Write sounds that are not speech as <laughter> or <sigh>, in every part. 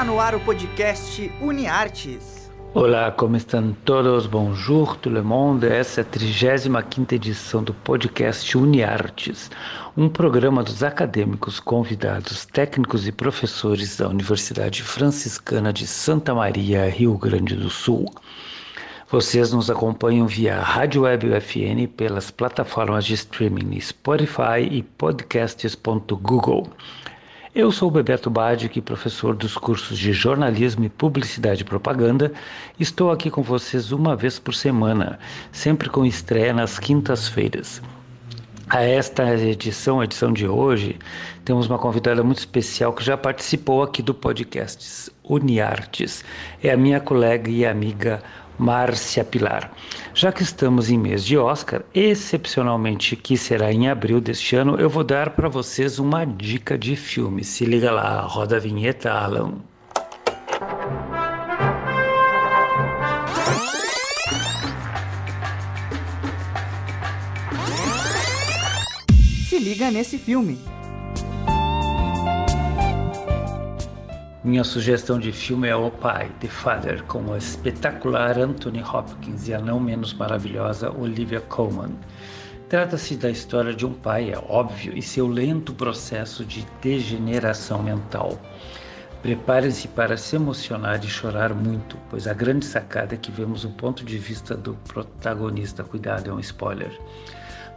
Está no ar o podcast UniArtes. Olá, como estão todos? Bonjour, tout le monde. Essa é a 35 edição do podcast UniArtes, um programa dos acadêmicos, convidados, técnicos e professores da Universidade Franciscana de Santa Maria, Rio Grande do Sul. Vocês nos acompanham via Rádio Web UFN pelas plataformas de streaming Spotify e podcasts.google. Eu sou Bebeto Badic, professor dos cursos de jornalismo e publicidade e propaganda. Estou aqui com vocês uma vez por semana, sempre com estreia nas quintas-feiras. A esta edição, a edição de hoje, temos uma convidada muito especial que já participou aqui do podcast Uniartes. É a minha colega e amiga Márcia Pilar. Já que estamos em mês de Oscar, excepcionalmente que será em abril deste ano, eu vou dar para vocês uma dica de filme. Se liga lá, roda a vinheta, Alan. Se liga nesse filme. Minha sugestão de filme é O Pai, The Father, com a espetacular Anthony Hopkins e a não menos maravilhosa Olivia Colman. Trata-se da história de um pai, é óbvio, e seu lento processo de degeneração mental. Preparem-se para se emocionar e chorar muito, pois a grande sacada é que vemos o ponto de vista do protagonista. Cuidado, é um spoiler.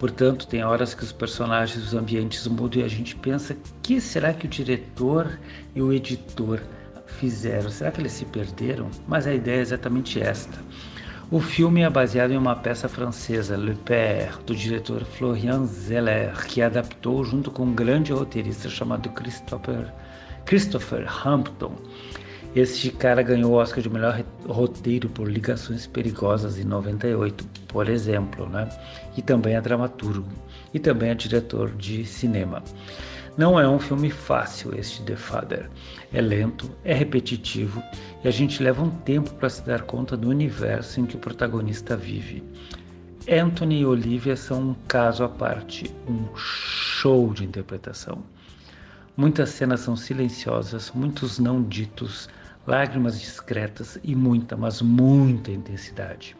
Portanto, tem horas que os personagens, os ambientes mudam e a gente pensa: que será que o diretor e o editor fizeram? Será que eles se perderam? Mas a ideia é exatamente esta. O filme é baseado em uma peça francesa, Le Père, do diretor Florian Zeller, que adaptou junto com um grande roteirista chamado Christopher, Christopher Hampton. Este cara ganhou o Oscar de melhor roteiro por Ligações Perigosas em 98, por exemplo, né? E também é dramaturgo e também é diretor de cinema. Não é um filme fácil este The Father. É lento, é repetitivo e a gente leva um tempo para se dar conta do universo em que o protagonista vive. Anthony e Olivia são um caso à parte, um show de interpretação. Muitas cenas são silenciosas, muitos não ditos, lágrimas discretas e muita, mas muita intensidade.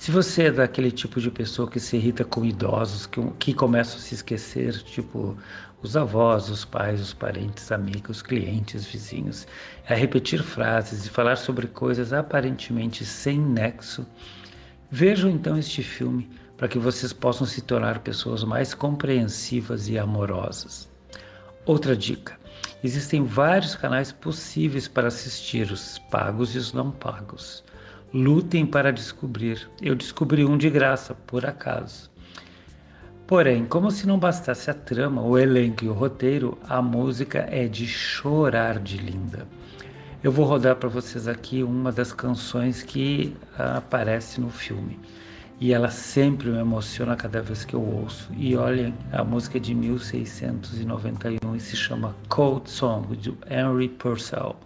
Se você é daquele tipo de pessoa que se irrita com idosos, que, que começam a se esquecer, tipo os avós, os pais, os parentes, amigos, clientes, vizinhos, a repetir frases e falar sobre coisas aparentemente sem nexo, vejam então este filme para que vocês possam se tornar pessoas mais compreensivas e amorosas. Outra dica: Existem vários canais possíveis para assistir, os pagos e os não pagos. Lutem para descobrir. Eu descobri um de graça, por acaso. Porém, como se não bastasse a trama, o elenco e o roteiro, a música é de chorar de linda. Eu vou rodar para vocês aqui uma das canções que aparece no filme e ela sempre me emociona cada vez que eu ouço. E olhem, a música é de 1691 e se chama Cold Song, de Henry Purcell.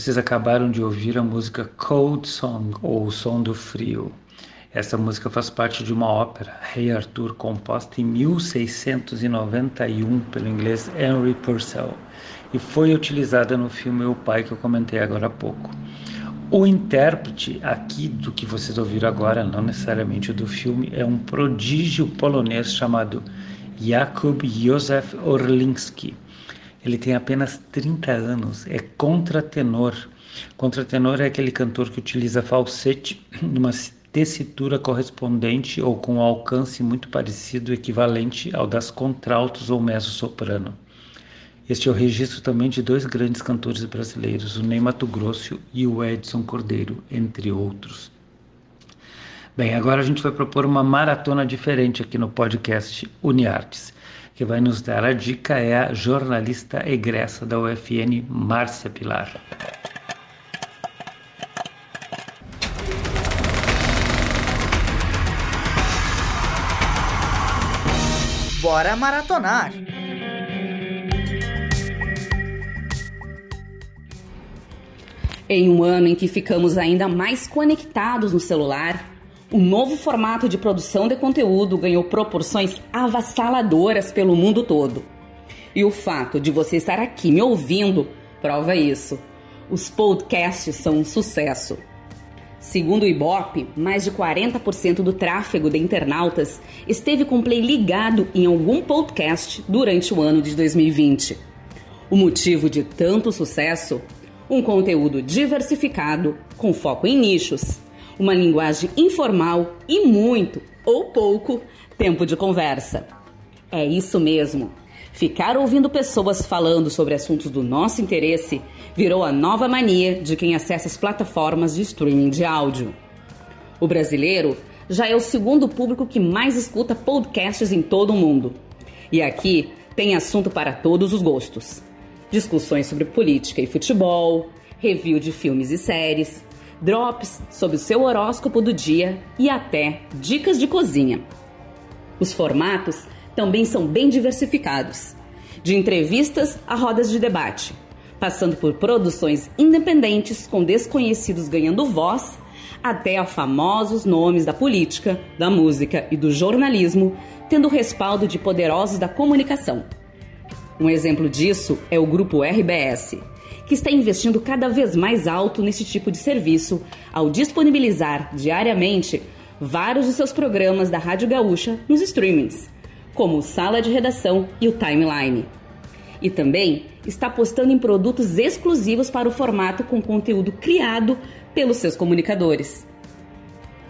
Vocês acabaram de ouvir a música Cold Song, ou O Som do Frio. Essa música faz parte de uma ópera, Rei Arthur, composta em 1691 pelo inglês Henry Purcell e foi utilizada no filme O Pai que eu comentei agora há pouco. O intérprete aqui do que vocês ouviram agora, não necessariamente do filme, é um prodígio polonês chamado Jakub Józef Orlinski ele tem apenas 30 anos, é contratenor. Contratenor é aquele cantor que utiliza falsete <coughs> numa tessitura correspondente ou com um alcance muito parecido, equivalente ao das contraltos ou mezzo-soprano. Este é o registro também de dois grandes cantores brasileiros, o Ney Mato Grosso e o Edson Cordeiro, entre outros. Bem, agora a gente vai propor uma maratona diferente aqui no podcast Uniartes que vai nos dar a dica é a jornalista egressa da UFN, Márcia Pilar. Bora maratonar! Em um ano em que ficamos ainda mais conectados no celular, o novo formato de produção de conteúdo ganhou proporções avassaladoras pelo mundo todo. E o fato de você estar aqui me ouvindo prova isso. Os podcasts são um sucesso. Segundo o Ibope, mais de 40% do tráfego de internautas esteve com play ligado em algum podcast durante o ano de 2020. O motivo de tanto sucesso? Um conteúdo diversificado, com foco em nichos uma linguagem informal e muito ou pouco tempo de conversa. É isso mesmo. Ficar ouvindo pessoas falando sobre assuntos do nosso interesse virou a nova mania de quem acessa as plataformas de streaming de áudio. O brasileiro já é o segundo público que mais escuta podcasts em todo o mundo. E aqui tem assunto para todos os gostos: discussões sobre política e futebol, review de filmes e séries, drops sobre o seu horóscopo do dia e até dicas de cozinha. Os formatos também são bem diversificados, de entrevistas a rodas de debate, passando por produções independentes com desconhecidos ganhando voz, até a famosos nomes da política, da música e do jornalismo, tendo respaldo de poderosos da comunicação. Um exemplo disso é o grupo RBS, que está investindo cada vez mais alto nesse tipo de serviço ao disponibilizar diariamente vários de seus programas da Rádio Gaúcha nos streamings, como Sala de Redação e o Timeline. E também está apostando em produtos exclusivos para o formato com conteúdo criado pelos seus comunicadores.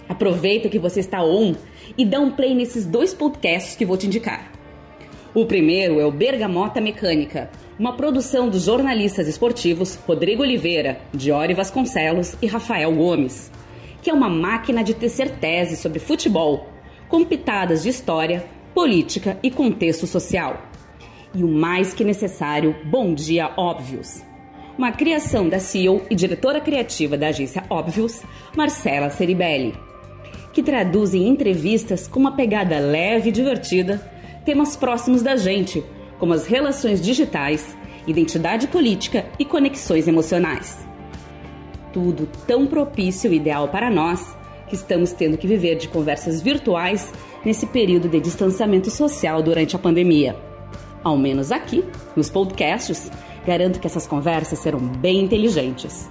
Aproveita que você está on e dá um play nesses dois podcasts que vou te indicar. O primeiro é o Bergamota Mecânica, uma produção dos jornalistas esportivos Rodrigo Oliveira, Diori Vasconcelos e Rafael Gomes, que é uma máquina de tecer teses sobre futebol, com pitadas de história, política e contexto social. E o mais que necessário, Bom Dia Óbvios, uma criação da CEO e diretora criativa da agência Óbvios, Marcela Ceribelli, que traduz em entrevistas com uma pegada leve e divertida temas próximos da gente, como as relações digitais, identidade política e conexões emocionais. Tudo tão propício e ideal para nós que estamos tendo que viver de conversas virtuais nesse período de distanciamento social durante a pandemia. Ao menos aqui, nos podcasts, garanto que essas conversas serão bem inteligentes.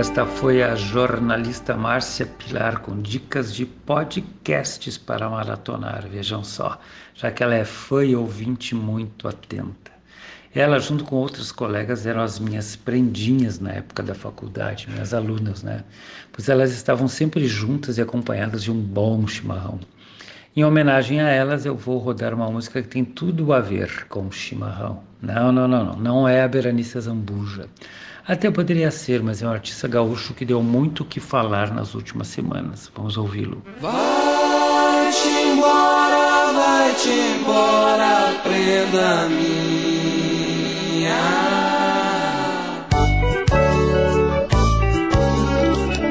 Esta foi a jornalista Márcia Pilar com dicas de podcasts para maratonar, vejam só, já que ela é fã e ouvinte muito atenta. Ela, junto com outros colegas, eram as minhas prendinhas na época da faculdade, minhas alunas, né? Pois elas estavam sempre juntas e acompanhadas de um bom chimarrão. Em homenagem a elas, eu vou rodar uma música que tem tudo a ver com chimarrão. Não, não, não, não, não é a Berenice Zambuja. Até poderia ser, mas é um artista gaúcho que deu muito o que falar nas últimas semanas. Vamos ouvi-lo. Vai-te embora, vai-te embora, prenda minha.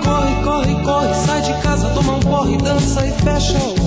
Corre, corre, corre, sai de casa, toma um porre, dança e fecha o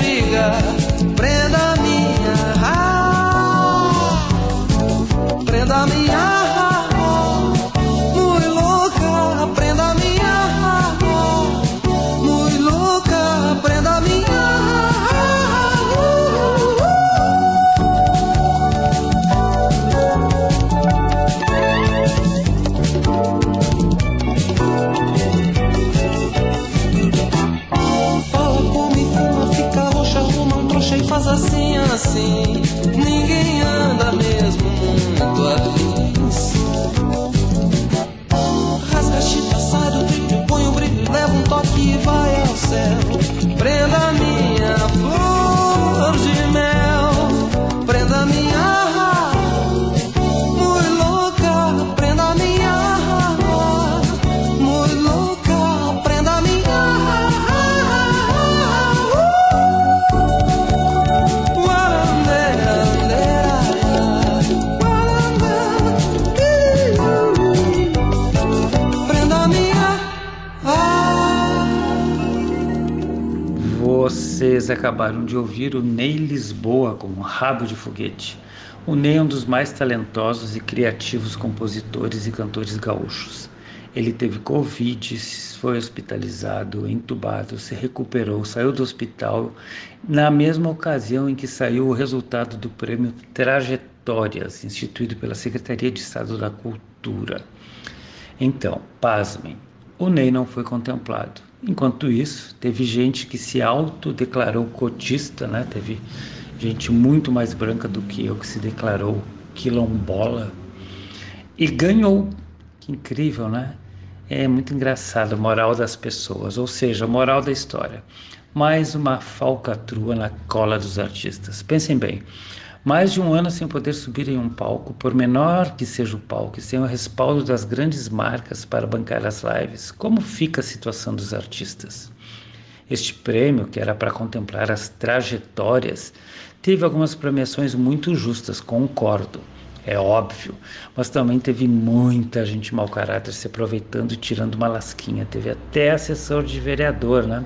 linha Vocês acabaram de ouvir o Ney Lisboa com um rabo de foguete. O Ney é um dos mais talentosos e criativos compositores e cantores gaúchos. Ele teve Covid, foi hospitalizado, entubado, se recuperou, saiu do hospital na mesma ocasião em que saiu o resultado do prêmio Trajetórias, instituído pela Secretaria de Estado da Cultura. Então, pasmem, o Ney não foi contemplado. Enquanto isso, teve gente que se autodeclarou cotista, né? Teve gente muito mais branca do que eu que se declarou quilombola e ganhou. Que incrível, né? é muito engraçado, moral das pessoas, ou seja, moral da história. Mais uma falcatrua na cola dos artistas. Pensem bem, mais de um ano sem poder subir em um palco, por menor que seja o palco, e sem o respaldo das grandes marcas para bancar as lives. Como fica a situação dos artistas? Este prêmio, que era para contemplar as trajetórias, teve algumas premiações muito justas, concordo é óbvio, mas também teve muita gente mau caráter se aproveitando e tirando uma lasquinha. Teve até assessor de vereador, né?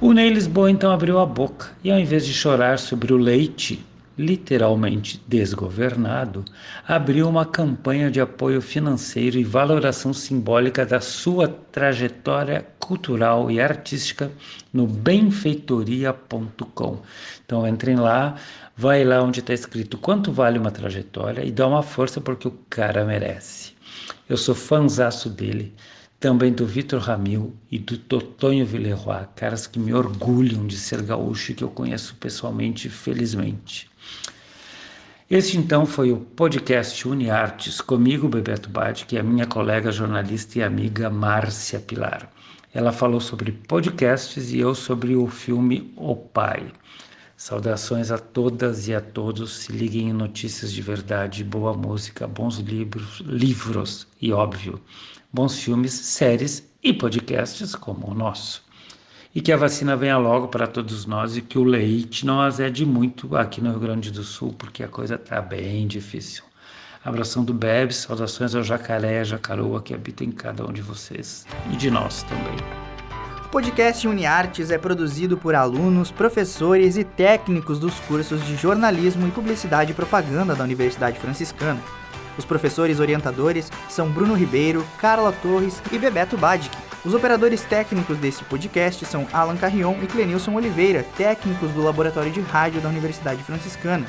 O Ney Lisboa então abriu a boca e, ao invés de chorar sobre o leite, literalmente desgovernado, abriu uma campanha de apoio financeiro e valoração simbólica da sua trajetória cultural e artística no benfeitoria.com. Então entrem lá, vai lá onde está escrito quanto vale uma trajetória e dá uma força porque o cara merece. Eu sou fãzaço dele, também do Vitor Ramil e do Totonho Villeroy, caras que me orgulham de ser gaúcho e que eu conheço pessoalmente, felizmente. Este então foi o podcast UniArtes comigo, Bebeto Bade, que é a minha colega jornalista e amiga Márcia Pilar. Ela falou sobre podcasts e eu sobre o filme O Pai. Saudações a todas e a todos. Se liguem em notícias de verdade, boa música, bons livros, livros e, óbvio, bons filmes, séries e podcasts como o nosso. E que a vacina venha logo para todos nós e que o leite não azede muito aqui no Rio Grande do Sul, porque a coisa está bem difícil. Abração do Bebes, saudações ao jacaré jacaroa que habitam em cada um de vocês e de nós também. Podcast UniArtes é produzido por alunos, professores e técnicos dos cursos de jornalismo e publicidade e propaganda da Universidade Franciscana. Os professores orientadores são Bruno Ribeiro, Carla Torres e Bebeto Badic. Os operadores técnicos desse podcast são Alan Carrion e Clenilson Oliveira, técnicos do Laboratório de Rádio da Universidade Franciscana.